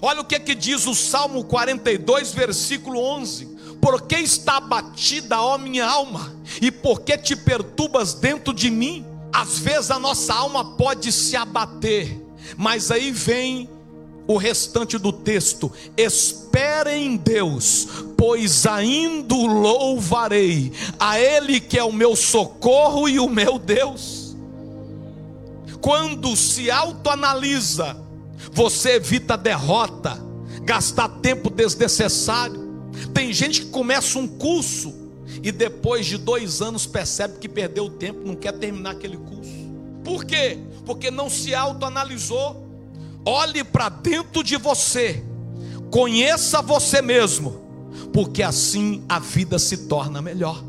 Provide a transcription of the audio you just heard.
Olha o que, que diz o Salmo 42, versículo 11: Por que está abatida, ó minha alma? E por que te perturbas dentro de mim? Às vezes a nossa alma pode se abater, mas aí vem o restante do texto: espere em Deus, pois ainda louvarei a Ele que é o meu socorro e o meu Deus. Quando se autoanalisa, você evita derrota, gastar tempo desnecessário. Tem gente que começa um curso e depois de dois anos percebe que perdeu o tempo, não quer terminar aquele curso. Por quê? Porque não se autoanalisou Olhe para dentro de você, conheça você mesmo, porque assim a vida se torna melhor.